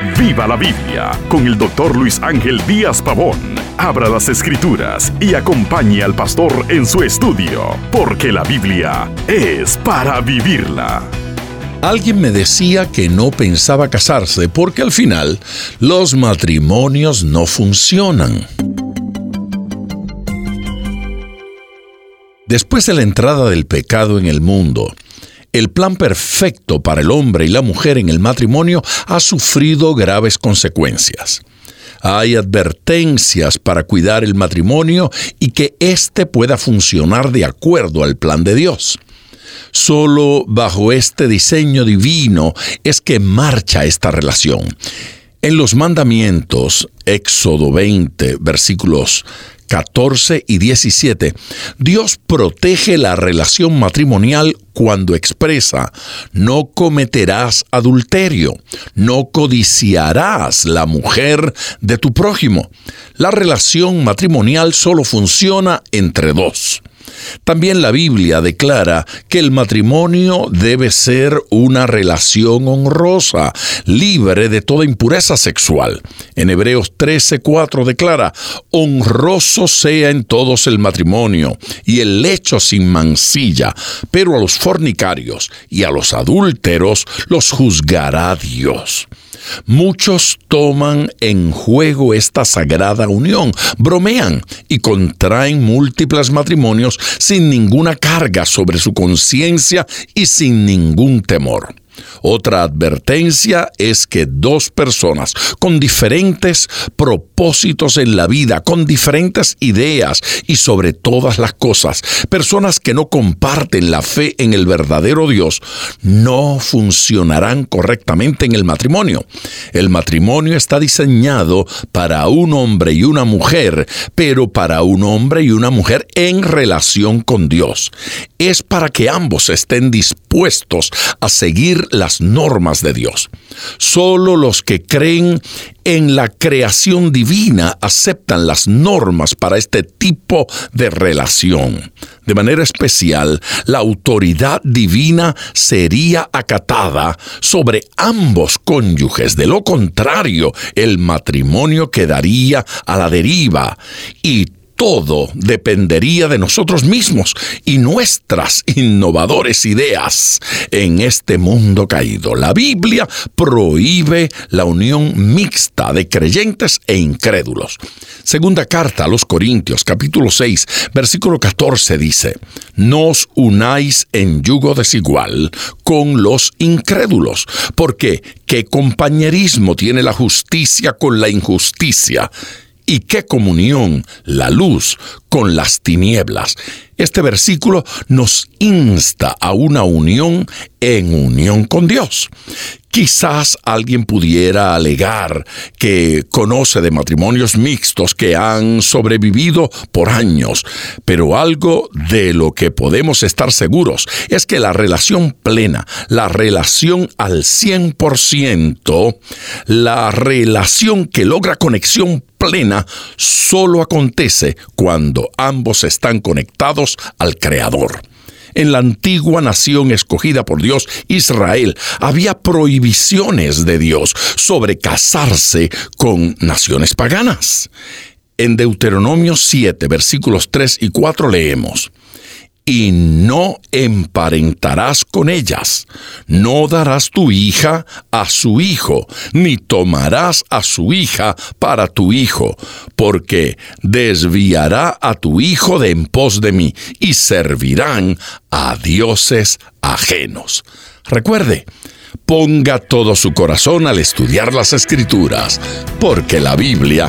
Viva la Biblia con el doctor Luis Ángel Díaz Pavón. Abra las escrituras y acompañe al pastor en su estudio, porque la Biblia es para vivirla. Alguien me decía que no pensaba casarse porque al final los matrimonios no funcionan. Después de la entrada del pecado en el mundo, el plan perfecto para el hombre y la mujer en el matrimonio ha sufrido graves consecuencias. Hay advertencias para cuidar el matrimonio y que éste pueda funcionar de acuerdo al plan de Dios. Solo bajo este diseño divino es que marcha esta relación. En los mandamientos, Éxodo 20, versículos 14 y 17, Dios protege la relación matrimonial cuando expresa, no cometerás adulterio, no codiciarás la mujer de tu prójimo. La relación matrimonial solo funciona entre dos. También la Biblia declara que el matrimonio debe ser una relación honrosa, libre de toda impureza sexual. En Hebreos 13:4 declara, honroso sea en todos el matrimonio y el lecho sin mancilla, pero a los fornicarios y a los adúlteros los juzgará Dios. Muchos toman en juego esta sagrada unión, bromean y contraen múltiples matrimonios sin ninguna carga sobre su conciencia y sin ningún temor. Otra advertencia es que dos personas con diferentes propósitos en la vida, con diferentes ideas y sobre todas las cosas, personas que no comparten la fe en el verdadero Dios, no funcionarán correctamente en el matrimonio. El matrimonio está diseñado para un hombre y una mujer, pero para un hombre y una mujer en relación con Dios. Es para que ambos estén dispuestos a seguir las normas de Dios. Solo los que creen en la creación divina aceptan las normas para este tipo de relación. De manera especial, la autoridad divina sería acatada sobre ambos cónyuges. De lo contrario, el matrimonio quedaría a la deriva y todo dependería de nosotros mismos y nuestras innovadores ideas en este mundo caído. La Biblia prohíbe la unión mixta de creyentes e incrédulos. Segunda carta a los Corintios, capítulo 6, versículo 14 dice, No os unáis en yugo desigual con los incrédulos, porque ¿qué compañerismo tiene la justicia con la injusticia? Y qué comunión la luz con las tinieblas. Este versículo nos insta a una unión en unión con Dios. Quizás alguien pudiera alegar que conoce de matrimonios mixtos que han sobrevivido por años, pero algo de lo que podemos estar seguros es que la relación plena, la relación al 100%, la relación que logra conexión plena, solo acontece cuando ambos están conectados al Creador. En la antigua nación escogida por Dios, Israel, había prohibiciones de Dios sobre casarse con naciones paganas. En Deuteronomio 7, versículos 3 y 4 leemos, y no emparentarás con ellas. No darás tu hija a su hijo, ni tomarás a su hija para tu hijo, porque desviará a tu hijo de en pos de mí, y servirán a dioses ajenos. Recuerde, ponga todo su corazón al estudiar las escrituras, porque la Biblia